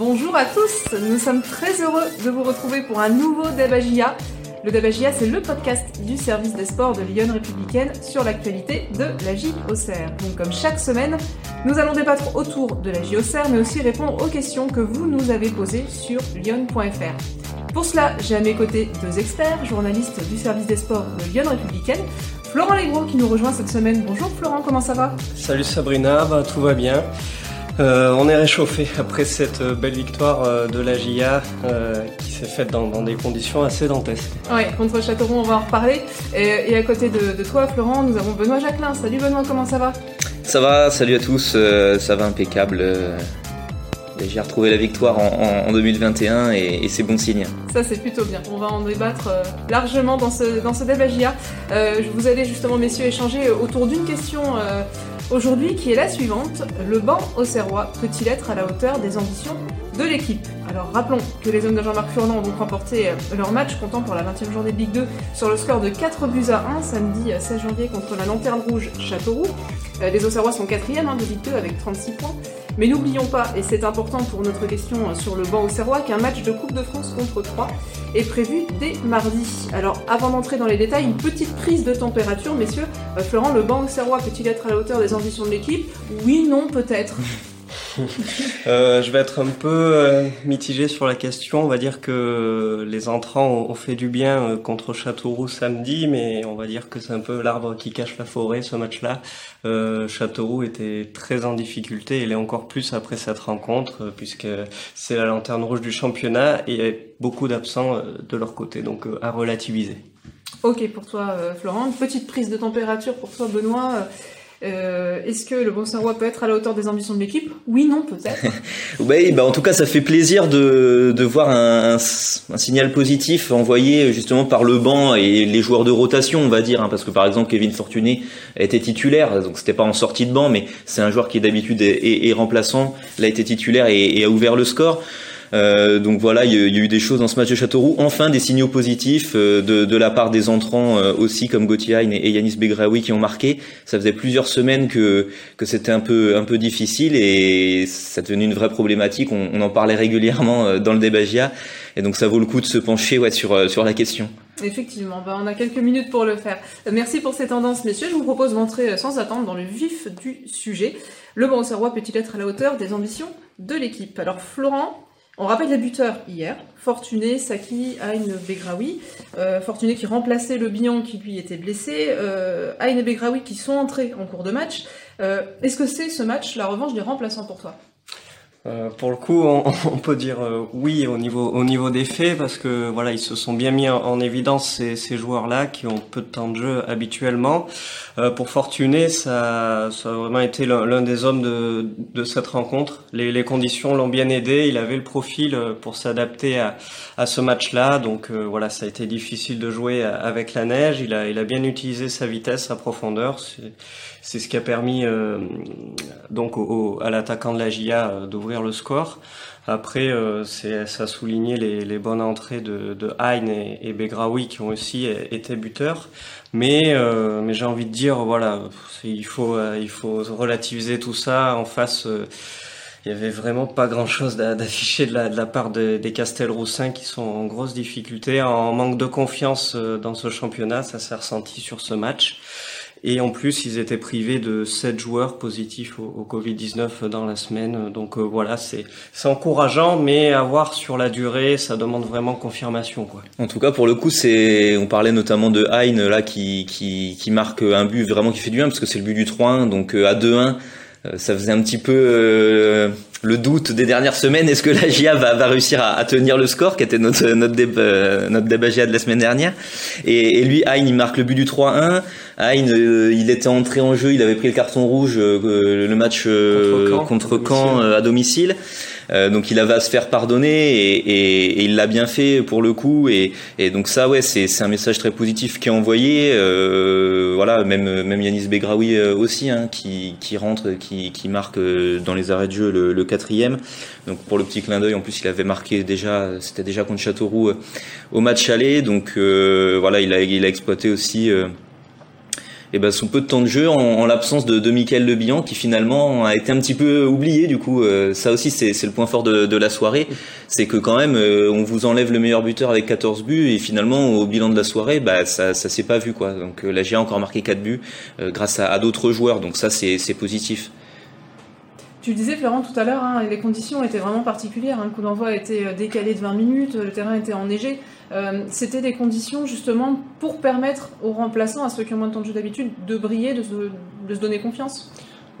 bonjour à tous. Nous sommes très heureux de vous retrouver pour un nouveau Debagia. Le Debagia, c'est le podcast du service des sports de Lyon Républicaine sur l'actualité de la JOCR. Donc, comme chaque semaine, nous allons débattre autour de la JOCR, mais aussi répondre aux questions que vous nous avez posées sur lyon.fr. Pour cela, j'ai à mes côtés deux experts, journalistes du service des sports de Lyon Républicaine. Florent Legros qui nous rejoint cette semaine. Bonjour Florent, comment ça va? Salut Sabrina, bah, tout va bien. Euh, on est réchauffé après cette euh, belle victoire euh, de la GIA qui s'est faite dans, des conditions assez dantesques. Oui, contre Châteauroux, on va en reparler. Et, à côté de, toi, Florent, nous avons Benoît Jacquelin. Salut Benoît, comment ça va? Ça va, salut à tous, ça va impeccable. J'ai retrouvé la victoire en, 2021 et, c'est bon signe. Ça c'est plutôt bien. On va en débattre largement dans ce, dans ce débat GIA. vous allez justement messieurs échanger autour d'une question aujourd'hui qui est la suivante. Le banc au Serrois peut-il être à la hauteur des ambitions de l'équipe Alors rappelons que les hommes de Jean-Marc Furlan ont donc remporté euh, leur match comptant pour la 20e journée de Ligue 2 sur le score de 4 buts à 1 samedi 16 euh, janvier contre la Lanterne Rouge Châteauroux. Euh, les Auxerrois sont 4e hein, de Ligue 2 avec 36 points. Mais n'oublions pas, et c'est important pour notre question sur le banc au Serrois, qu'un match de Coupe de France contre 3 est prévu dès mardi. Alors avant d'entrer dans les détails, une petite prise de température, messieurs. Florent, le banc au Serrois peut-il être à la hauteur des ambitions de l'équipe? Oui, non, peut-être. Euh, je vais être un peu euh, mitigé sur la question. On va dire que les entrants ont, fait du bien euh, contre Châteauroux samedi, mais on va dire que c'est un peu l'arbre qui cache la forêt ce match-là. Châteauroux était très en difficulté, il est encore plus après cette rencontre, puisque c'est la lanterne rouge du championnat et beaucoup d'absents de leur côté, donc à relativiser. Ok pour toi Florent, petite prise de température pour toi Benoît. Euh, Est-ce que le bon Roi peut être à la hauteur des ambitions de l'équipe? Oui, non, peut-être. oui, bah en tout cas, ça fait plaisir de, de voir un, un, signal positif envoyé justement par le banc et les joueurs de rotation, on va dire, hein, parce que par exemple, Kevin Fortuné était titulaire, donc c'était pas en sortie de banc, mais c'est un joueur qui d'habitude est, est, remplaçant, là été titulaire et, et a ouvert le score. Euh, donc voilà, il y, a, eu des choses dans ce match de Châteauroux. Enfin, des signaux positifs euh, de, de, la part des entrants euh, aussi, comme Gauthier et, Yanis Begraoui qui ont marqué. Ça faisait plusieurs semaines que, que c'était un peu, un peu difficile et ça devenait une vraie problématique. On, on en parlait régulièrement dans le débat GIA. Et donc ça vaut le coup de se pencher ouais, sur, sur la question. Effectivement, bah, on a quelques minutes pour le faire. Merci pour ces tendances, messieurs. Je vous propose d'entrer sans attendre dans le vif du sujet. Le Bon Serrois peut-il être à la hauteur des ambitions de l'équipe? Alors Florent, on rappelle les buteurs hier. Fortuné, Saki, Aïn, Begraoui. Euh, Fortuné qui remplaçait le Bihan qui lui était blessé. Euh, Aïn et Begraoui qui sont entrés en cours de match. Euh, est-ce que c'est ce match la revanche des remplaçants pour toi? Euh, pour le coup, on, on peut dire euh, oui au niveau au niveau des faits parce que voilà, ils se sont bien mis en, évidence ces, ces joueurs-là qui ont peu de temps de jeu habituellement. Euh, pour Fortuné, ça, ça a vraiment été l'un des hommes de, de cette rencontre. Les, les conditions l'ont bien aidé. Il avait le profil pour s'adapter à, à ce match-là. Donc voilà, ça a été difficile de jouer avec la neige. Il a il a bien utilisé sa vitesse, sa profondeur. C'est ce qui a permis donc au, à l'attaquant de la GIA d'ouvrir le score. Après, euh, c'est ça a souligné les, les, bonnes entrées de, de Hein et, et, Begraoui qui ont aussi été buteurs. Mais, euh, mais j'ai envie de dire, voilà, il faut, euh, relativiser tout ça. En face, il y avait vraiment pas grand-chose d'afficher de la, de part des Castelroussins qui sont en grosse difficulté, en manque de confiance dans ce championnat. Ça s'est ressenti sur ce match. Et en plus, ils étaient privés de 7 joueurs positifs au, Covid-19 dans la semaine. Donc euh, voilà, c'est encourageant, mais à voir sur la durée, ça demande vraiment confirmation. Quoi. En tout cas, pour le coup, c'est on parlait notamment de Hein là qui, qui, qui marque un but vraiment qui fait du bien, parce que c'est le but du 3-1, donc euh, à 2-1. Euh, ça faisait un petit peu le doute des dernières semaines. Est-ce que la GIA va, va réussir à, à, tenir le score, qui était notre notre débat, notre débat GIA de la semaine dernière? Et, et, lui, Hein, il marque le but du 3-1. Hein, il était entré en jeu, il avait pris le carton rouge euh, le match euh, contre Caen, à domicile. Euh, donc il avait à se faire pardonner et, et, et il l'a bien fait pour le coup. Et, et donc ça ouais c'est un message très positif qui est envoyé. Euh, voilà même même Yanis Begraoui euh, aussi hein, qui, qui rentre qui, qui marque dans les arrêts de jeu le, le quatrième. Donc pour le petit clin d'œil en plus il avait marqué déjà c'était déjà contre Châteauroux au match aller. Donc voilà il a il a exploité aussi et ben son peu de temps de jeu en, l'absence de, de Michael Le qui finalement a été un petit peu oublié du coup euh, ça aussi c'est le point fort de, la soirée. C'est que quand même euh, on vous enlève le meilleur buteur avec 14 buts et finalement au bilan de la soirée bah ça ça s'est pas vu quoi. Donc euh, la GIA a encore marqué 4 buts grâce à d'autres joueurs. Donc ça c'est positif tu disais, Florent, tout à l'heure, hein, les conditions étaient vraiment particulières. Hein. coup d'envoi a été décalé de 20 minutes, le terrain était enneigé. Euh, c'était des conditions justement pour permettre aux remplaçants, à ceux qui ont moins de temps de jeu d'habitude, de briller, de se, donner confiance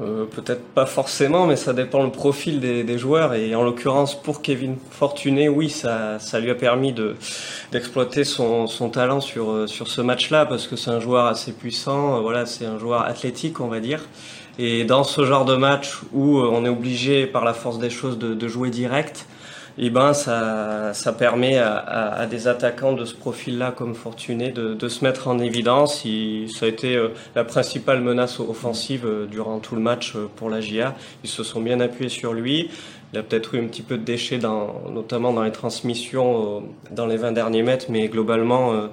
euh, Peut-être pas forcément, mais ça dépend le profil des, joueurs. Et en l'occurrence, pour Kevin Fortuné, oui, ça, lui a permis de, d'exploiter son, talent sur, euh, sur ce match-là, parce que c'est un joueur assez puissant. Voilà, c'est un joueur athlétique, on va dire. Et dans ce genre de match où on est obligé, par la force des choses, de, de jouer direct, eh ben ça, ça permet à, à, des attaquants de ce profil-là comme Fortuné de, de, se mettre en évidence. Il, ça a été euh, la principale menace offensive euh, durant tout le match euh, pour la GIA. Ils se sont bien appuyés sur lui. Il a peut-être eu un petit peu de déchets, dans, notamment dans les transmissions dans les 20 derniers mètres, mais globalement,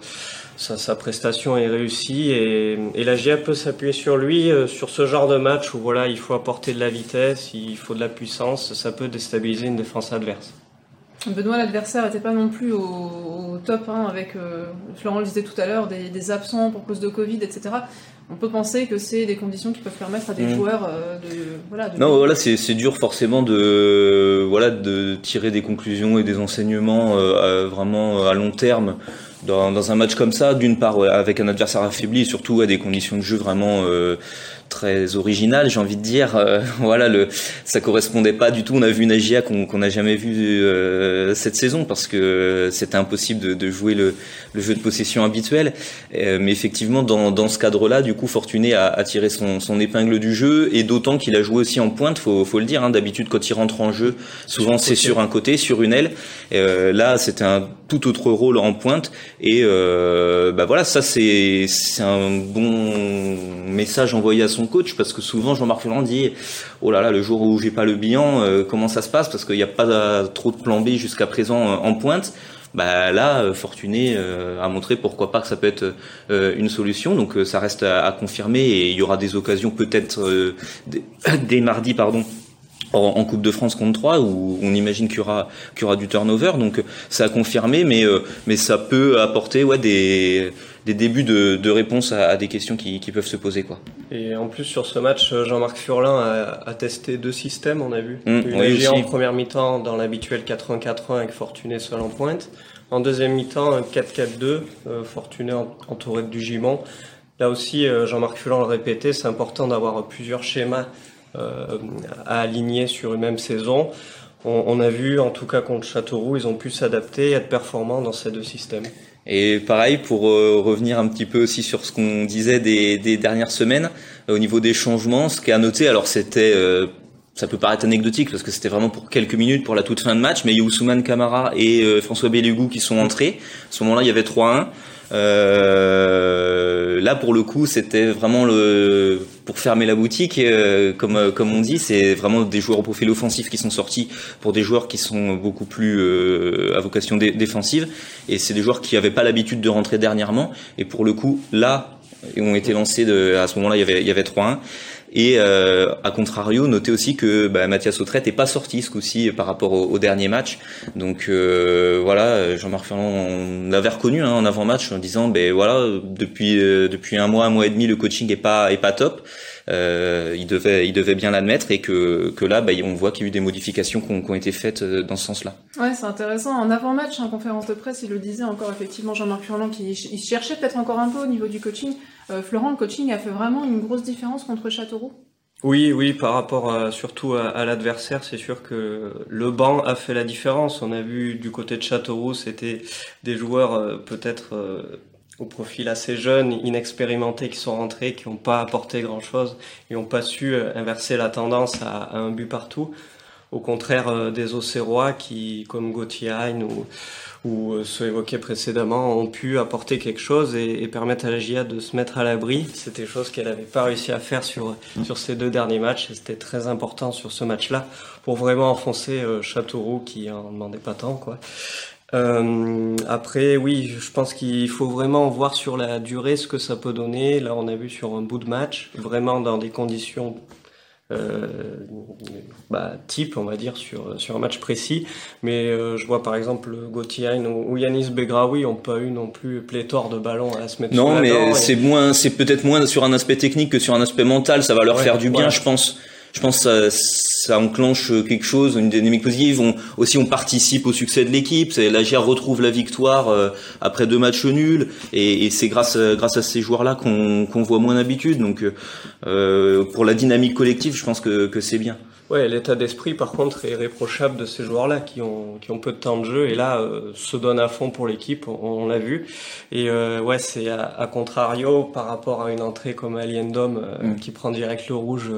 sa, sa, prestation est réussie et, et la GIA peut s'appuyer sur lui sur ce genre de match où voilà, il faut apporter de la vitesse, il faut de la puissance, ça peut déstabiliser une défense adverse. Benoît, l'adversaire n'était pas non plus au, top, hein, avec, euh, Florent le disait tout à l'heure, des, absents pour cause de Covid, etc. On peut penser que c'est des conditions qui peuvent permettre à des mmh. joueurs euh, de, voilà, Non, voilà, c'est dur forcément de, voilà, de tirer des conclusions et des enseignements euh, vraiment à long terme dans, dans, un match comme ça. D'une part, avec un adversaire affaibli, et surtout à des conditions de jeu vraiment très original, j'ai envie de dire. Euh, voilà, le, ça correspondait pas du tout. On a vu une AGIA qu'on n'a jamais vu euh, cette saison parce que c'était impossible de, de jouer le, le, jeu de possession habituel. Euh, mais effectivement, dans, dans ce cadre-là, du coup, Fortuné a, a tiré son, son, épingle du jeu et d'autant qu'il a joué aussi en pointe. Faut, faut le dire. Hein, D'habitude, quand il rentre en jeu, souvent c'est sur un côté, sur une aile. là, c'était un tout autre rôle en pointe. Et bah voilà, ça c'est c'est un bon message envoyé à son coach parce que souvent Jean-Marc Ferrand dit oh là là le jour où j'ai pas le bilan euh, comment ça se passe? Parce qu'il n'y a pas trop de plan B jusqu'à présent euh, en pointe. Bah là euh, Fortuné a montré pourquoi pas que ça peut être une solution. Donc ça reste à, confirmer. Et il y aura des occasions peut-être dès, mardi pardon en, Coupe de France contre 3 où on imagine qu'il y aura qu'il y aura du turnover. Donc ça a confirmé mais mais ça peut apporter ouais des des débuts de, de réponses à, des questions qui, qui, peuvent se poser. Quoi. Et en plus, sur ce match, Jean-Marc Furlin a, a, testé deux systèmes, on a vu. Mmh, Une en première mi-temps dans l'habituel 4-1-4-1 avec Fortuné seul en pointe. En deuxième mi-temps, un 4-4-2, euh, Fortuné entouré du Gimon. Là aussi, euh, Jean-Marc Furlan le répétait, c'est important d'avoir plusieurs schémas euh, à aligner sur une même saison. On, on, a vu, en tout cas contre Châteauroux, ils ont pu s'adapter et être performants dans ces deux systèmes. Et pareil, pour euh, revenir un petit peu aussi sur ce qu'on disait des, des, dernières semaines, euh, au niveau des changements, ce qui a noté, alors c'était, euh, ça peut paraître anecdotique parce que c'était vraiment pour quelques minutes pour la toute fin de match, mais il y a Ousmane Camara et François Bélugou qui sont entrés. À ce moment-là, il y avait 3-1. Euh, là, pour le coup, c'était vraiment le pour fermer la boutique, euh, comme euh, comme on dit, c'est vraiment des joueurs au profil offensif qui sont sortis pour des joueurs qui sont beaucoup plus à vocation défensive, et c'est des joueurs qui n'avaient pas l'habitude de rentrer dernièrement. Et pour le coup, là, ont été lancés à ce moment-là, il y avait il y avait 3-1. Et euh, à contrario, notez aussi que bah, Mathias Autrette n'est pas sorti ce coup-ci par rapport au, dernier match. Donc euh, voilà, Jean-Marc Ferland, l'avait reconnu hein, en avant-match en disant, ben voilà, depuis euh, depuis un mois, un mois et demi, le coaching est pas est pas top. Euh, il devait il devait bien l'admettre et que que là, bah, on voit qu'il y a eu des modifications qui ont, été faites euh, dans ce sens-là. Ouais, c'est intéressant. En avant-match, en conférence de presse, il le disait encore effectivement Jean-Marc Ferland, qui il cherchait peut-être encore un peu au niveau du coaching. Euh, Florent, le coaching a fait vraiment une grosse différence contre Châteauroux? Oui, oui, par rapport surtout à, l'adversaire, c'est sûr que le banc a fait la différence. On a vu du côté de Châteauroux, c'était des joueurs euh, peut-être euh, au profil assez jeune, inexpérimentés qui sont rentrés, qui n'ont pas apporté grand-chose et n'ont pas su inverser la tendance à, un but partout. Au contraire des Auxerrois qui, comme Gauthier ou ou euh, ceux évoqués précédemment ont pu apporter quelque chose et, permettre à la GIA de se mettre à l'abri. C'était chose qu'elle n'avait pas réussi à faire sur, sur ces deux derniers matchs et c'était très important sur ce match-là pour vraiment enfoncer euh, Châteauroux qui en demandait pas tant. quoi. Euh, après, oui, je pense qu'il faut vraiment voir sur la durée ce que ça peut donner. Là, on a vu sur un bout de match, vraiment dans des conditions euh, bah, type, on va dire, sur, sur un match précis. Mais euh, je vois par exemple Gauthier ou, ou Yanis Begraoui n'ont pas eu non plus pléthore de ballons à se mettre Non, mais c'est moins, c'est peut-être moins sur un aspect technique que sur un aspect mental. Ça va leur faire du bien, je pense je pense que ça, enclenche quelque chose, une dynamique positive. On, aussi, on participe au succès de l'équipe. La GR retrouve la victoire euh, après deux matchs nuls, et, c'est grâce grâce à ces joueurs-là qu'on voit moins d'habitude. Donc, euh, pour la dynamique collective, je pense que, que c'est bien. Ouais, l'état d'esprit, par contre, est réprochable de ces joueurs-là qui ont, qui ont peu de temps de jeu et là euh, se donnent à fond pour l'équipe, on, l'a vu. Et euh, ouais, c'est à, contrario par rapport à une entrée comme Aliendom mm. qui prend direct le rouge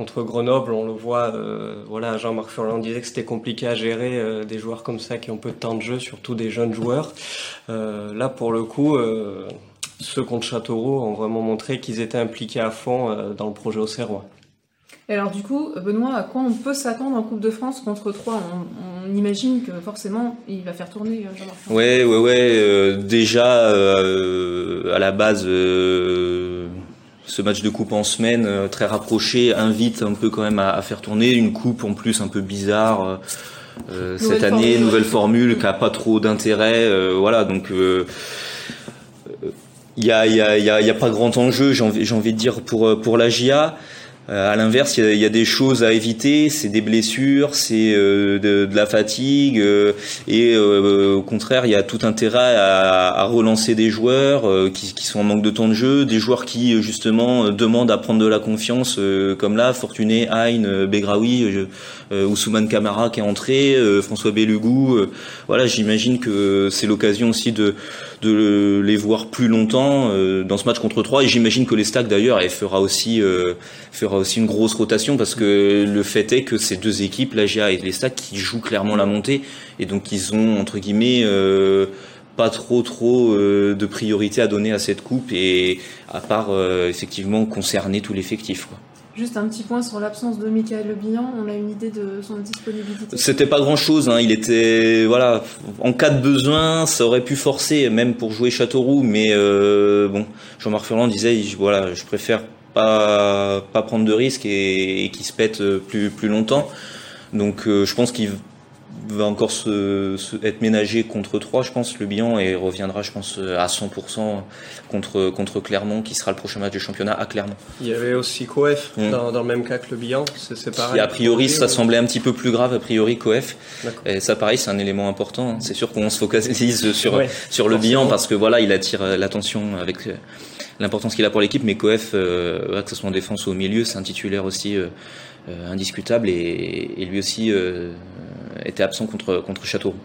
contre Grenoble, on le voit, euh, voilà, Jean-Marc Furlan disait que c'était compliqué à gérer euh, des joueurs comme ça qui ont peu de temps de jeu, surtout des jeunes joueurs. Euh, là, pour le coup, ceux contre Châteauroux ont vraiment montré qu'ils étaient impliqués à fond dans le projet Auxerrois. Et alors du coup, Benoît, à quoi on peut s'attendre en Coupe de France contre 3 on, imagine que forcément, il va faire tourner Jean-Marc. Ouais, ouais, ouais. déjà, à la base ce match de coupe en semaine euh, très rapproché invite un peu quand même à, faire tourner. Une coupe en plus un peu bizarre euh, euh, cette année, nouvelle formule qui a pas trop d'intérêt, voilà donc il y a, y, a, y a pas grand enjeu j'ai envie, envie de dire pour pour la GIA à l'inverse, il y, a des choses à éviter, c'est des blessures, c'est euh, de, la fatigue, euh, et au contraire, il y a tout intérêt à, relancer des joueurs qui, sont en manque de temps de jeu, des joueurs qui justement demandent à prendre de la confiance, comme là, Fortuné, Hein, Begraoui, Ousmane Camara qui est entré, François Bellugou. voilà, j'imagine que c'est l'occasion aussi de de les voir plus longtemps euh, dans ce match contre 3 et j'imagine que les stacks d'ailleurs elle fera aussi euh, fera aussi une grosse rotation parce que le fait est que ces deux équipes la GA et les stacks qui jouent clairement la montée et donc ils ont entre guillemets euh, pas trop trop de priorité à donner à cette coupe et à part effectivement concerner tout l'effectif quoi. Juste un petit point sur l'absence de Michael Le on a une idée de son disponibilité C'était pas grand chose, hein. il était. Voilà, en cas de besoin, ça aurait pu forcer, même pour jouer Châteauroux, mais euh, bon, Jean-Marc Ferland disait voilà, je préfère pas, prendre de risques et, qu'il se pète plus, plus longtemps. Donc euh, je pense qu'il va encore se, être ménagé contre 3, je pense, le bilan, et reviendra, je pense, à 100% contre, contre Clermont, qui sera le prochain match du championnat à Clermont. Il y avait aussi Coef, hmm. dans, le même cas que le bilan, c'est pareil. a priori, ça semblait un petit peu plus grave, a priori, Coef. Et ça, pareil, c'est un élément important. C'est sûr qu'on se focalise sur, sur le bilan, parce que voilà, il attire l'attention avec l'importance qu'il a pour l'équipe, mais Coef, euh, que ce soit en défense ou au milieu, c'est un titulaire aussi euh, euh, indiscutable, et, et lui aussi était absent contre, contre Châteauroux.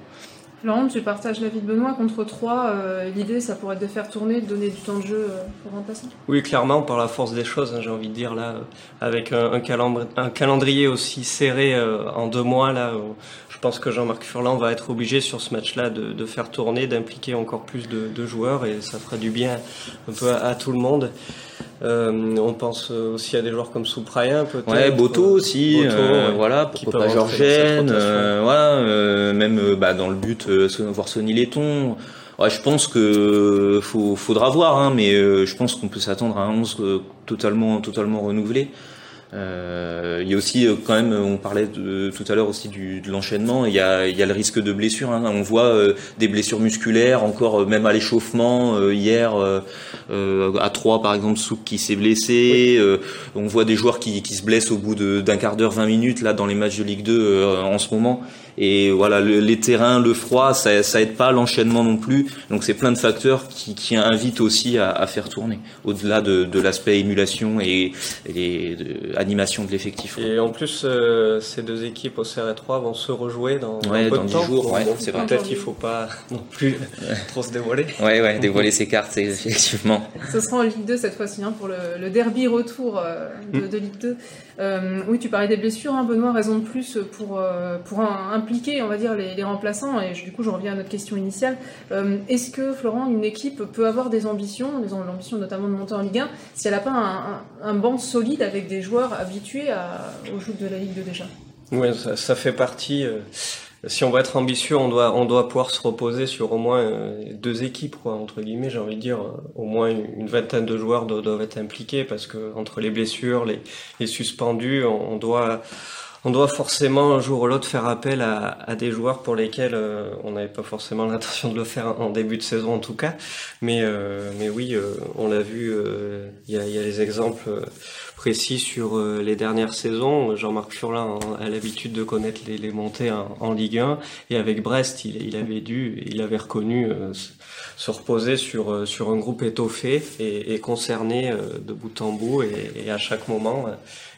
Laurent, tu partages l'avis de Benoît contre 3. Euh, l'idée, ça pourrait être de faire tourner, de donner du temps de jeu pour euh, remplacer Oui, clairement, par la force des choses, hein, j'ai envie de dire, là, avec un, un, calendrier aussi serré euh, en deux mois, là, je pense que Jean-Marc Furlan va être obligé sur ce match-là de, de, faire tourner, d'impliquer encore plus de, de, joueurs et ça fera du bien un peu à tout le monde. Euh, on pense aussi à des joueurs comme Souprayen, peut-être. Ouais, Boto aussi. Euh, voilà, pourquoi pas Georgène. Euh, voilà, même bah, dans le but, voir Sonny Letton. Ouais, je pense que faudra voir, hein, mais je pense qu'on peut s'attendre à un 11 totalement, totalement renouvelé. Euh, il y a aussi euh, quand même, on parlait de, tout à l'heure aussi du, de l'enchaînement. Il y a, il y a le risque de blessure. Hein. On voit euh, des blessures musculaires, encore même à l'échauffement. hier, à 3 par exemple, Souk qui s'est blessé. on voit des joueurs qui, qui se blessent au bout d'un quart d'heure, 20 minutes là dans les matchs de Ligue 2 en ce moment. Et voilà, les terrains, le froid, ça, ça aide pas l'enchaînement non plus. Donc c'est plein de facteurs qui, qui invitent aussi à, à faire tourner, au-delà de, de l'aspect émulation et, et de, animation de l'effectif. Et en plus, euh, ces deux équipes au CR3 vont se rejouer dans, ouais, peu dans de 10 temps. jours. Ouais, c'est Peut-être qu'il faut pas non plus trop se dévoiler. Ouais, ouais, dévoiler ses cartes, effectivement. Ce sera en Ligue 2 cette fois-ci hein, pour le, le, derby retour euh, de, mm. de, Ligue 2. Euh, oui, tu parlais des blessures, hein, Benoît, raison de plus pour, pour un, un impliquer, on va dire, les, remplaçants. Et du coup, je reviens à notre question initiale. Euh, est-ce que, Florent, une équipe peut avoir des ambitions, des ambitions notamment de monter en Ligue 1, si elle n'a pas un, banc solide avec des joueurs habitués à, au jeu de la Ligue 2 déjà? Oui, ça, fait partie. Euh, si on veut être ambitieux, on doit, on doit pouvoir se reposer sur au moins deux équipes, entre guillemets, j'ai envie de dire. Au moins une vingtaine de joueurs doivent, être impliqués parce que entre les blessures, les, les suspendus, on doit on doit forcément un jour ou l'autre faire appel à, à, des joueurs pour lesquels euh, on n'avait pas forcément l'intention de le faire en début de saison en tout cas. Mais, euh, mais oui, euh, on l'a vu, il y a, y, a, les exemples précis sur les dernières saisons. Jean-Marc Furlan a l'habitude de connaître les, les montées en, en, Ligue 1 et avec Brest, il, il avait dû, il avait reconnu se reposer sur, sur un groupe étoffé et, et concerné de bout en bout et, et à chaque moment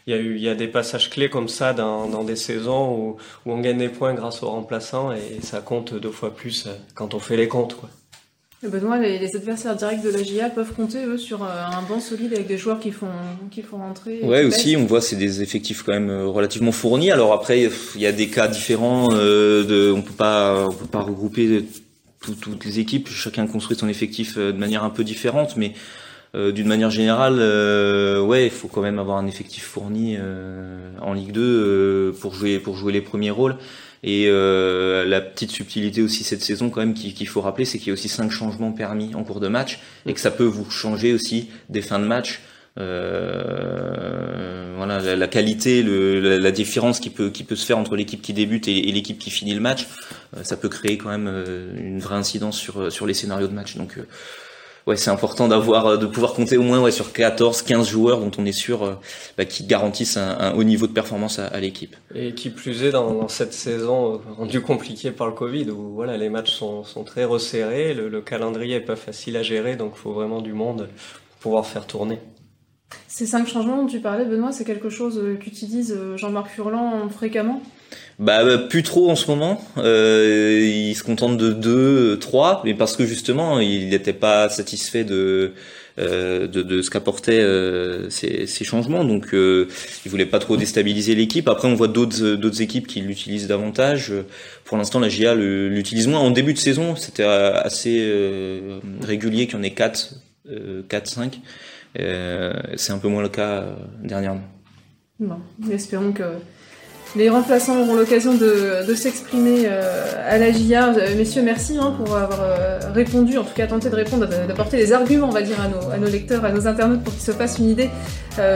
il y a eu il y a des passages clés comme ça dans, dans des saisons où, où, on gagne des points grâce aux remplaçants et ça compte deux fois plus euh, quand on fait les comptes quoi. Benoît, les, les adversaires directs de la GIA peuvent compter eux sur euh, un banc solide avec des joueurs qui font qui font rentrer. Ouais aussi, on voit c'est des effectifs quand même euh, relativement fournis. Alors après il y a des cas différents. Euh, de, on peut pas on peut pas regrouper toutes les équipes. Chacun construit son effectif de manière un peu différente, mais euh, d'une manière générale, euh, ouais, il faut quand même avoir un effectif fourni euh, en Ligue 2 pour jouer pour jouer les premiers rôles. Et la petite subtilité aussi cette saison quand même qu'il faut rappeler, c'est qu'il y a aussi cinq changements permis en cours de match et que ça peut vous changer aussi des fins de match. Euh, voilà la, qualité, la, différence qui peut qui peut se faire entre l'équipe qui débute et, l'équipe qui finit le match, euh, ça peut créer quand même une vraie incidence sur sur les scénarios de match. Donc ouais, c'est important d'avoir, euh, de pouvoir compter au moins ouais, sur 14, 15 joueurs dont on est sûr euh, bah, qui garantissent un, haut niveau de performance à, l'équipe. Et qui plus est dans, cette saison euh, rendue compliquée par le Covid, où voilà, les matchs sont, sont très resserrés, le, le, calendrier est pas facile à gérer, donc il faut vraiment du monde pour pouvoir faire tourner. Ces cinq changements dont tu parlais, Benoît, c'est quelque chose qu'utilise Jean-Marc Furlan fréquemment? Bah, bah, plus trop en ce moment. Euh, il se contente de deux, trois, mais parce que justement, il n'était pas satisfait de, euh, de, ce qu'apportaient euh, ces, changements. Donc, euh, il voulait pas trop déstabiliser l'équipe. Après, on voit d'autres d'autres équipes qui l'utilisent davantage. Pour l'instant, la GIA l'utilise moins. En début de saison, c'était assez euh, régulier qu'il y en ait quatre, euh, quatre, cinq. C'est un peu moins le cas dernièrement. Bon, espérons que les remplaçants auront l'occasion de, s'exprimer euh, à la GIA. Euh, messieurs, merci hein, pour avoir euh, répondu, en tout cas tenté de répondre, d'apporter des arguments, on va dire, à nos, lecteurs, à nos internautes pour qu'ils se fassent une idée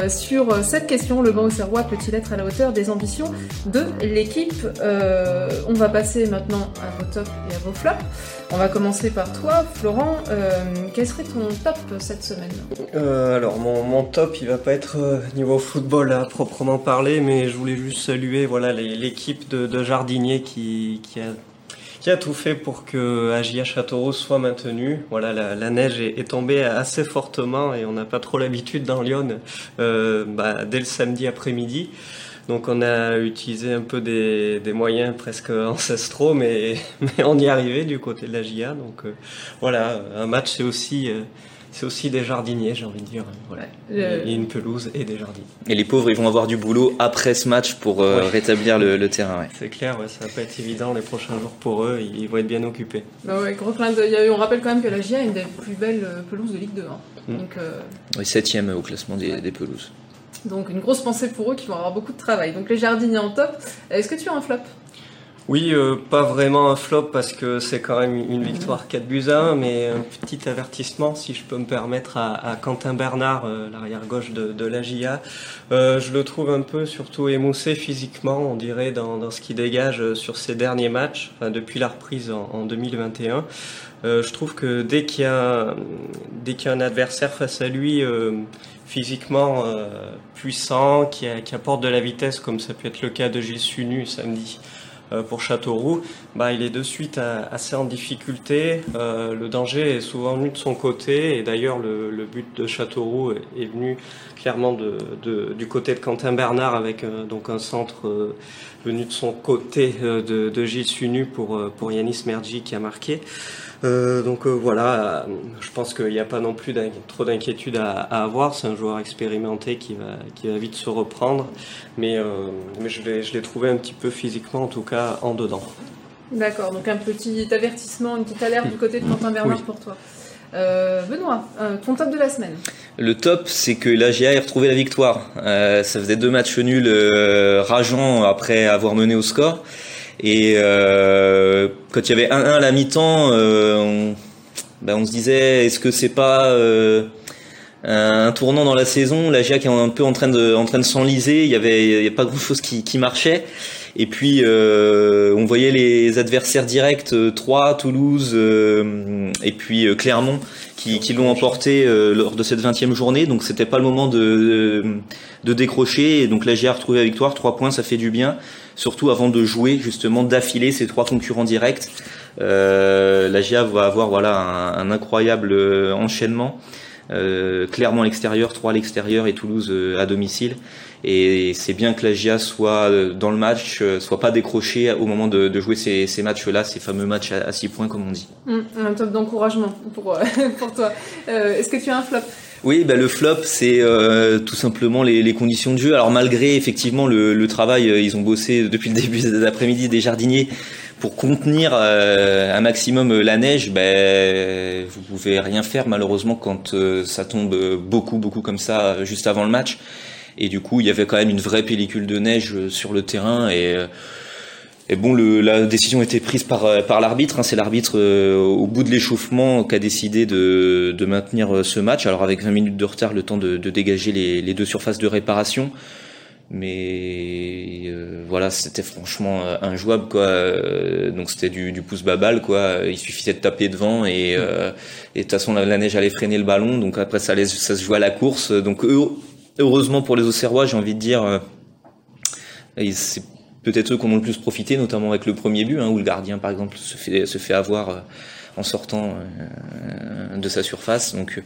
sur cette question. Le banc au peut-il être à la hauteur des ambitions de l'équipe On va passer maintenant à vos tops et à vos flops. On va commencer par toi, Florent. Quel serait ton top cette semaine? Alors, mon, mon, top, il va pas être niveau football à proprement parler, mais je voulais juste saluer voilà l'équipe de, jardiniers qui, a tout fait pour que Agia Châteauroux soit maintenu. Voilà, la, neige est, tombée assez fortement et on n'a pas trop l'habitude dans Lyon euh, bah, dès le samedi après-midi. Donc on a utilisé un peu des, moyens presque ancestraux, mais, on y arrivé du côté de la GIA. Donc euh, voilà, un match c'est aussi euh, c'est aussi des jardiniers, j'ai envie de dire. Voilà. Le... Et une pelouse et des jardins. Et les pauvres, ils vont avoir du boulot après ce match pour euh, ouais. rétablir le, le terrain. Ouais. C'est clair, ouais, ça va pas être évident les prochains jours pour eux. Ils vont être bien occupés. Bah ouais, gros clin de... On rappelle quand même que la GIA est une des plus belles euh, pelouses de Ligue 2. Hein. Mm. Donc, euh... Oui, septième au classement des, ouais. des pelouses. Donc une grosse pensée pour eux qui vont avoir beaucoup de travail. Donc les jardiniers en top. Est-ce que tu as un flop? Oui, euh, pas vraiment un flop parce que c'est quand même une victoire 4 buts à 1, mais un petit avertissement, si je peux me permettre, à, Quentin Bernard, euh, l'arrière-gauche de, de la GIA. Euh, je le trouve un peu surtout émoussé physiquement, on dirait, dans, ce qu'il dégage sur ses derniers matchs, depuis la reprise en, en 2021. Euh, je trouve que dès qu'il y, a, un adversaire face à lui, physiquement puissant, qui, qui apporte de la vitesse, comme ça peut être le cas de Gilles Sunu samedi, pour Châteauroux, bah, il est de suite assez en difficulté. Euh, le danger est souvent venu de son côté et d'ailleurs le, le, but de Châteauroux est, venu clairement de, de, du côté de Quentin Bernard avec euh, donc un centre euh, venu de son côté euh, de, de Gilles Sunu pour, euh, pour Yanis Mergi qui a marqué. Euh, donc euh, voilà, je pense qu'il n'y a pas non plus trop d'inquiétude à, à, avoir. C'est un joueur expérimenté qui va, qui va vite se reprendre, mais, euh, mais je l'ai trouvé un petit peu physiquement, en tout cas, en dedans. D'accord, donc un petit avertissement, une petite alerte du côté de Quentin Bernard oui. pour toi. Euh, Benoît, euh, ton top de la semaine Le top, c'est que l'AGA ait retrouvé la victoire. Euh, ça faisait deux matchs nuls rageants après avoir mené au score. Et euh, quand il y avait 1-1 à la mi-temps, on, ben, on se disait est-ce que c'est pas un tournant dans la saison, la GIA qui est un peu en train de, de s'enliser, il y avait, pas grand chose qui, qui marchait. Et puis euh, on voyait les adversaires directs, euh, Troyes, Toulouse euh, et puis euh, Clermont, qui, qui l'ont emporté lors de cette 20e journée. Donc c'était pas le moment de, de décrocher. Et donc la GIA a retrouvé la victoire, trois points, ça fait du bien. Surtout avant de jouer justement d'affiler ces trois concurrents directs. la GIA va avoir voilà un incroyable enchaînement. Euh, clairement à l'extérieur, 3 à l'extérieur et Toulouse euh, à domicile. Et c'est bien que la GIA soit euh, dans le match, soit pas décroché au moment de, jouer ces, matchs-là, ces fameux matchs à 6 points comme on dit. Mmh, un top d'encouragement pour, pour toi. Est-ce que tu as un flop? Oui, bah le flop, c'est tout simplement les, conditions de jeu. Alors malgré effectivement le, le travail, ils ont bossé depuis le début de l'après-midi des jardiniers pour contenir euh, un maximum euh, la neige, ben vous pouvez rien faire malheureusement quand euh, ça tombe beaucoup beaucoup comme ça juste avant le match. Et du coup, il y avait quand même une vraie pellicule de neige sur le terrain et et bon, le, la décision a été prise par, par l'arbitre. Hein. C'est l'arbitre au bout de l'échauffement qui a décidé de, de maintenir ce match. Alors avec 20 minutes de retard, le temps de, de dégager les, les, deux surfaces de réparation mais euh, voilà c'était franchement euh, injouable quoi. Euh, donc c'était du, du pouce babal quoi. Il suffisait de taper devant et euh, et de toute façon la, neige allait freiner le ballon. Donc après ça allait, ça se jouait à la course. Donc heureusement pour les Auxerrois j'ai envie de dire c'est peut-être eux qui ont le plus profité notamment avec le premier but hein, où le gardien par exemple se fait se fait avoir en sortant euh, de sa surface. Donc, euh,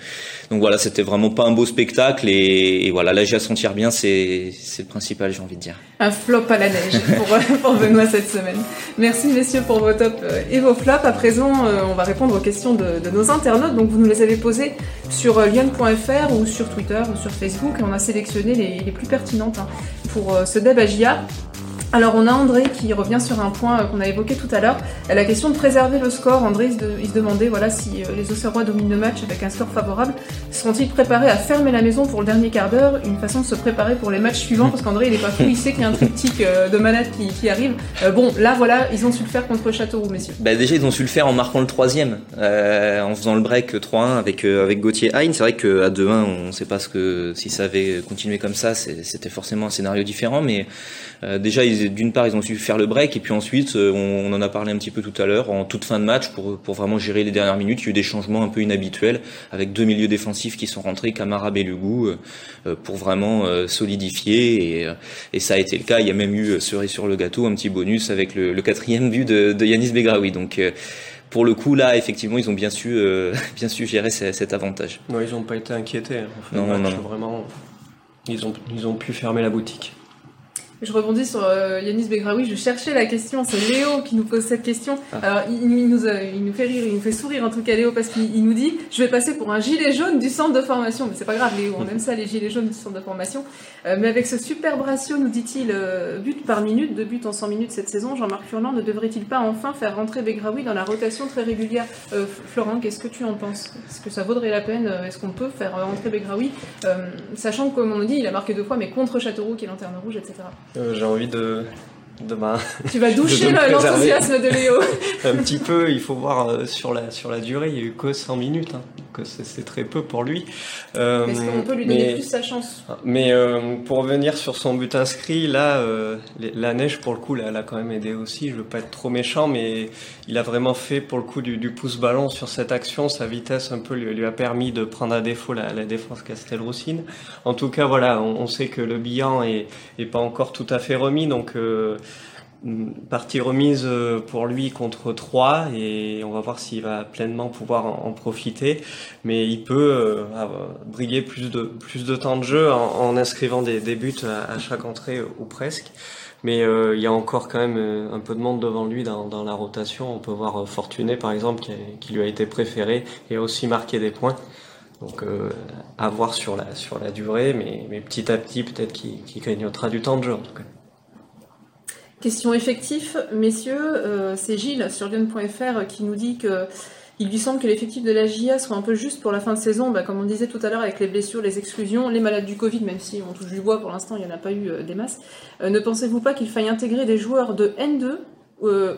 donc voilà, c'était vraiment pas un beau spectacle et, voilà, là j'ai à sentir bien, c'est le principal, j'ai envie de dire. Un flop à la neige pour, pour Benoît cette semaine. Merci messieurs pour vos tops euh, et vos flops. À présent, on va répondre aux questions de, nos internautes. Donc vous nous les avez posées sur lyon.fr ou sur Twitter ou sur Facebook et on a sélectionné les, plus pertinentes hein, pour ce débat alors on a André qui revient sur un point euh, qu'on a évoqué tout à l'heure, la question de préserver le score. André il se demandait voilà si euh, les Auxerrois dominent le match avec un score favorable, seront-ils préparés à fermer la maison pour le dernier quart d'heure, une façon de se préparer pour les matchs suivants parce qu'André il est pas fou, il sait qu'il y a un triptyque euh, de malades qui, arrive. bon là voilà, ils ont su le faire contre Châteauroux messieurs. Bah déjà ils ont su le faire en marquant le troisième, en faisant le break 3-1 avec avec Gauthier Hein. C'est vrai qu'à 2-1 on ne sait pas ce que si ça avait continué comme ça, c'était forcément un scénario différent, mais déjà d'une part ils ont su faire le break et puis ensuite euh, on, en a parlé un petit peu tout à l'heure en toute fin de match pour, pour vraiment gérer les dernières minutes il y a eu des changements un peu inhabituels avec deux milieux défensifs qui sont rentrés Camara Belugou euh, euh, pour vraiment solidifier et, et, ça a été le cas il y a même eu cerise sur le gâteau un petit bonus avec le, quatrième but de, de Yanis Begraoui donc pour le coup, là, effectivement, ils ont bien su, bien su gérer cet avantage. Non, ils n'ont pas été inquiétés. Hein. non, non, non. Vraiment, ils ont, ils ont pu fermer la boutique. Je rebondis sur euh, Yanis Begraoui, je cherchais la question, c'est Léo qui nous pose cette question. Ah. Alors il, nous, il nous fait rire, il nous fait sourire en tout cas Léo parce qu'il nous dit je vais passer pour un gilet jaune du centre de formation. Mais c'est pas grave Léo, on aime ça les gilets jaunes du centre de formation. Euh, mais avec ce super ratio, nous dit-il, euh, but par minute, deux buts en 100 minutes cette saison, Jean-Marc Furlan ne devrait-il pas enfin faire rentrer Begraoui dans la rotation très régulière? Florent, qu'est-ce que tu en penses? Est-ce que ça vaudrait la peine? Est-ce qu'on peut faire rentrer Begraoui Sachant que comme on dit, il a marqué deux fois mais contre Châteauroux qui est lanterne rouge, etc. Euh, j'ai envie de, de Tu vas doucher l'enthousiasme de Léo. un petit peu, il faut voir euh, sur la, sur la durée, il y a eu que 100 minutes, hein, donc c'est très peu pour lui. Euh, Est-ce qu'on peut lui donner plus sa chance? Mais euh, pour revenir sur son but inscrit, là, euh, la neige, pour le coup, là, elle a quand même aidé aussi. Je veux pas être trop méchant, mais il a vraiment fait, pour le coup, du, du pouce-ballon sur cette action. Sa vitesse, un peu, lui, lui a permis de prendre à défaut la, la défense Castel-Roussine. En tout cas, voilà, on, on, sait que le bilan est, est pas encore tout à fait remis, donc euh, partie remise euh, pour lui contre 3 et on va voir s'il va pleinement pouvoir en, profiter. Mais il peut euh, briller plus de, plus de temps de jeu en, inscrivant des, des buts à, chaque entrée ou presque. Mais euh, il y a encore quand même un peu de monde devant lui dans, la rotation. On peut voir Fortuné par exemple qui, lui a été préféré et aussi marqué des points. Donc à voir sur la, sur la durée, mais, mais petit à petit peut-être qu'il qu gagnera du temps de jeu en tout cas. Question effectif, messieurs, euh, c'est Gilles sur lyon.fr qui nous dit que il lui semble que l'effectif de la GIA soit un peu juste pour la fin de saison, bah, comme on disait tout à l'heure avec les blessures, les exclusions, les malades du Covid, même si on touche du bois pour l'instant, il n'y en a pas eu euh, des masses. Euh, ne pensez-vous pas qu'il faille intégrer des joueurs de N2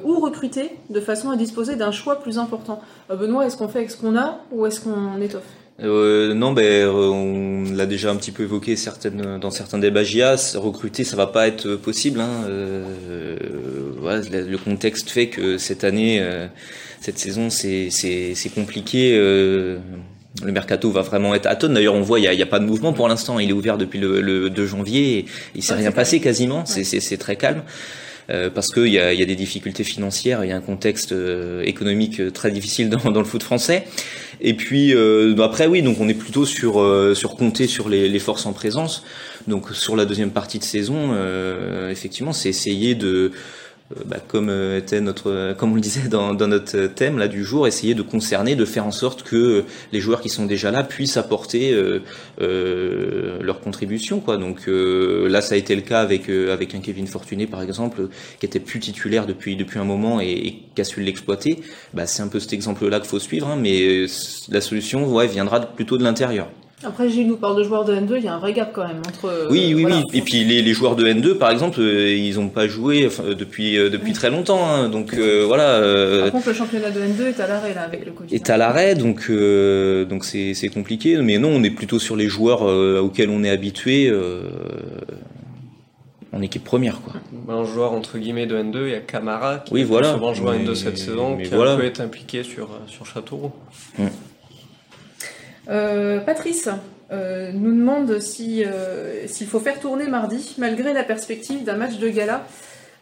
ou recruter de façon à disposer d'un choix plus important? Benoît, est-ce qu'on fait avec ce qu'on a ou est-ce qu'on étoffe? Euh, non, ben on l'a déjà un petit peu évoqué certaines, dans certains débats GIAS. Recruter, ça va pas être possible. Hein. Euh, voilà, le contexte fait que cette année, cette saison, c'est compliqué. le mercato va vraiment être à tonne. D'ailleurs, on voit, il n'y a, a, pas de mouvement pour l'instant. Il est ouvert depuis le, le 2 janvier. Et il s'est rien passé quasiment. Ouais. C'est très calme. Euh, parce qu'il y a, y a, des difficultés financières, il y a un contexte euh, économique euh, très difficile dans, dans, le foot français. Et puis euh, après oui, donc on est plutôt sur sur compter sur les, les, forces en présence. Donc sur la deuxième partie de saison, effectivement, c'est essayer de euh, bah, comme euh, était notre, euh, comme on le disait dans, dans, notre thème là du jour, essayer de concerner, de faire en sorte que les joueurs qui sont déjà là puissent apporter euh, leur contribution. Quoi. Donc là, ça a été le cas avec avec un Kevin Fortuné par exemple, qui était plus titulaire depuis depuis un moment et, et qui a su l'exploiter. Bah, c'est un peu cet exemple-là qu'il faut suivre, hein, mais la solution, ouais, viendra plutôt de l'intérieur. Après, Gilles nous parle de joueurs de N2, il y a un vrai gap quand même entre. Oui, oui, voilà. oui. Et puis les, les, joueurs de N2, par exemple, euh, ils n'ont pas joué enfin, depuis euh, depuis oui. très longtemps. Hein, donc euh, voilà. Par contre, le championnat de N2 est à l'arrêt là avec le Covid. Est à l'arrêt, donc donc c'est c'est compliqué. Mais non, on est plutôt sur les joueurs auxquels on est habitué. en équipe première quoi. Un joueur entre guillemets de N2, il y a Camara qui oui, voilà. a souvent joué en N2 cette saison, qui voilà. a un peu été impliqué sur sur Châteauroux. Hum. Euh, Patrice euh, nous demande si, euh, s'il faut faire tourner mardi, malgré la perspective d'un match de gala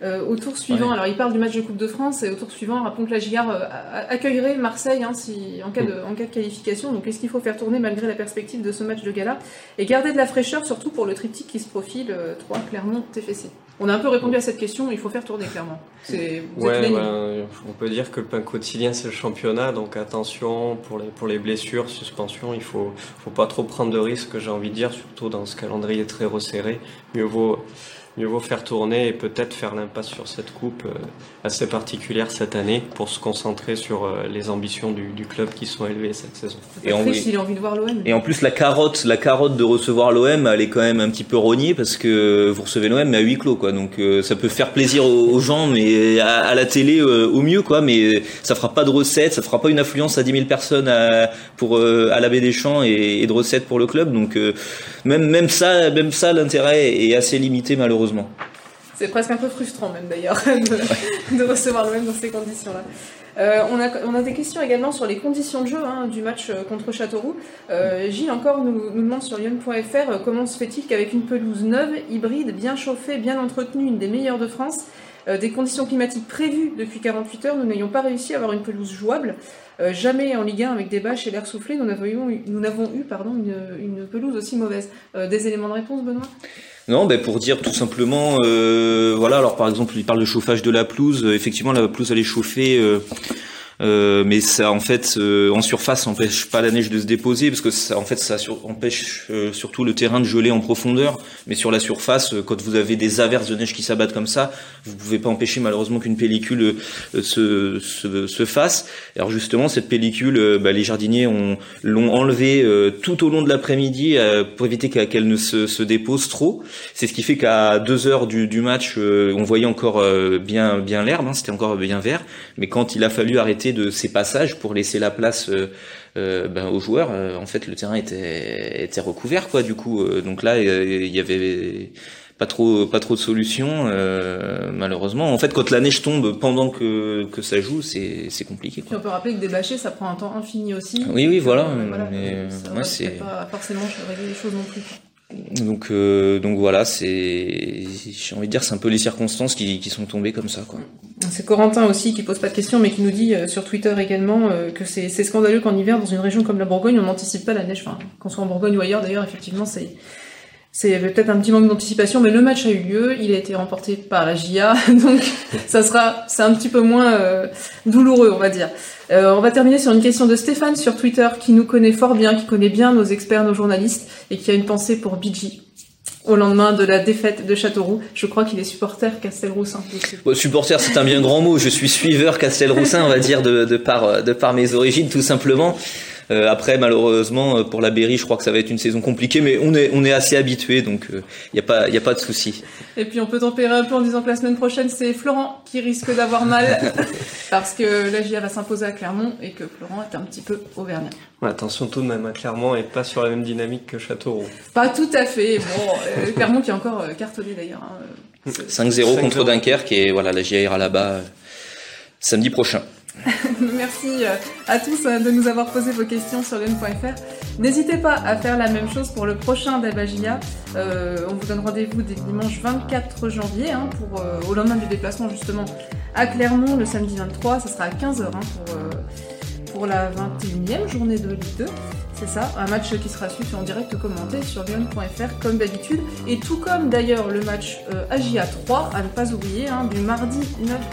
euh, au tour suivant. Ouais. Alors, il parle du match de Coupe de France et au tour suivant, rappelons que la Gigard euh, accueillerait Marseille hein, si, en, cas de, en cas de qualification. Donc, est-ce qu'il faut faire tourner malgré la perspective de ce match de gala et garder de la fraîcheur, surtout pour le triptyque qui se profile 3 Clermont TFC on a un peu répondu à cette question, il faut faire tourner clairement. C'est, ouais, ben, on peut dire que le pain quotidien c'est le championnat, donc attention pour les, pour les blessures, suspension, il faut, faut pas trop prendre de risques, j'ai envie de dire, surtout dans ce calendrier très resserré. Mieux vaut mieux vaut faire tourner et peut-être faire l'impasse sur cette coupe euh, assez particulière cette année pour se concentrer sur euh, les ambitions du, du, club qui sont élevées cette saison. Et en, il a envie de voir l'OM. Et en plus la carotte, la carotte de recevoir l'OM, elle est quand même un petit peu rognée parce que vous recevez l'OM mais à huis clos quoi. Donc euh, ça peut faire plaisir aux, gens mais à, à la télé au mieux quoi. Mais ça fera pas de recettes, ça fera pas une affluence à 10 000 personnes à, pour à la baie des Champs et, et, de recettes pour le club. Donc même même ça, même ça l'intérêt est assez limité malheureusement. C'est presque un peu frustrant même d'ailleurs de, de, recevoir l'OM dans ces conditions-là. Euh, on, a, on, a, des questions également sur les conditions de jeu hein, du match euh, contre Châteauroux. Euh, Gilles encore nous, nous demande sur lyon.fr comment se fait-il qu'avec une pelouse neuve, hybride, bien chauffée, bien entretenue, une des meilleures de France, euh, des conditions climatiques prévues depuis 48 heures, nous n'ayons pas réussi à avoir une pelouse jouable? Euh, jamais en Ligue 1 avec des bâches et l'air soufflé, nous n'avons eu, nous eu pardon, une, une, pelouse aussi mauvaise. des éléments de réponse, Benoît? Non, ben pour dire tout simplement, euh, voilà. Alors par exemple, il parle de chauffage de la pelouse. Effectivement, la pelouse elle est chauffée. Euh, mais ça en fait euh, en surface empêche pas la neige de se déposer parce que ça en fait ça empêche euh, surtout le terrain de geler en profondeur. Mais sur la surface euh, quand vous avez des averses de neige qui s'abattent comme ça vous pouvez pas empêcher malheureusement qu'une pellicule euh, se, se, se, fasse. Alors justement cette pellicule bah, les jardiniers ont l'ont enlevée tout au long de l'après-midi pour éviter qu'elle ne se, se, dépose trop. C'est ce qui fait qu'à deux heures du, du match on voyait encore bien bien l'herbe hein, c'était encore bien vert. Mais quand il a fallu arrêter de ces passages pour laisser la place euh, euh, ben, aux joueurs. Euh, en fait, le terrain était, était recouvert, quoi. Du coup, donc là, il y avait pas trop pas trop de solutions euh, malheureusement en fait quand la neige tombe pendant que, que ça joue c'est c'est compliqué quoi. Puis on peut rappeler que des bâchers ça prend un temps infini aussi oui oui voilà, voilà mais c'est pas forcément régler les choses non plus donc, euh, donc voilà, c'est, j'ai envie de dire, c'est un peu les circonstances qui, sont tombées comme ça. C'est Corentin aussi qui pose pas de questions, mais qui nous dit euh, sur Twitter également euh, que c'est, scandaleux qu'en hiver, dans une région comme la Bourgogne, on n'anticipe pas la neige. Qu'on soit en Bourgogne ou ailleurs, d'ailleurs, effectivement, c'est, c'est peut-être un petit manque d'anticipation, mais le match a eu lieu, il a été remporté par la GIA, donc ça sera, c'est un petit peu moins douloureux, on va dire. Euh, on va terminer sur une question de Stéphane sur Twitter, qui nous connaît fort bien, qui connaît bien nos experts, nos journalistes, et qui a une pensée pour BG. Au lendemain de la défaite de Châteauroux, je crois qu'il est supporter Castelroussin. Supporter, c'est un bien grand mot. Je suis suiveur Castelroussin, on va dire, de, par, de par mes origines, tout simplement. Euh, après, malheureusement, pour la Berry, je crois que ça va être une saison compliquée, mais on est, on est assez habitué, donc il n'y a, pas, y a pas de souci. Et puis on peut tempérer un peu en disant que la semaine prochaine, c'est Florent qui risque d'avoir mal, parce que la GIA va s'imposer à Clermont et que Florent est un petit peu auvergnat. attention tout de même à Clermont et pas sur la même dynamique que Châteauroux. Pas tout à fait. Bon, Clermont qui est encore cartonné d'ailleurs. Hein. 5-0 contre Dunkerque et voilà, la GIA ira là-bas samedi prochain. Merci euh, à tous euh, de nous avoir posé vos questions sur lune.fr. N'hésitez pas à faire la même chose pour le prochain Dabagia. Euh, on vous donne rendez-vous dès dimanche 24 janvier hein, au lendemain du déplacement justement à Clermont le samedi 23. Ça sera à 15h hein, pour, pour la 21e journée de Ligue 2. C'est ça, un match qui sera suivi en direct commenté sur lyon.fr comme d'habitude. Et tout comme d'ailleurs le match euh, AGA 3, à ne pas oublier, hein, du mardi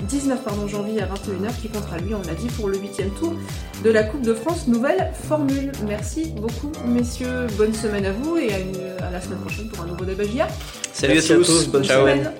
19 pardon, janvier à 21h qui comptera lui, on l'a dit, pour le 8 tour de la Coupe de France, nouvelle formule. Merci beaucoup messieurs, bonne semaine à vous et à, la semaine prochaine pour un nouveau débat Salut à tous, bonne semaine.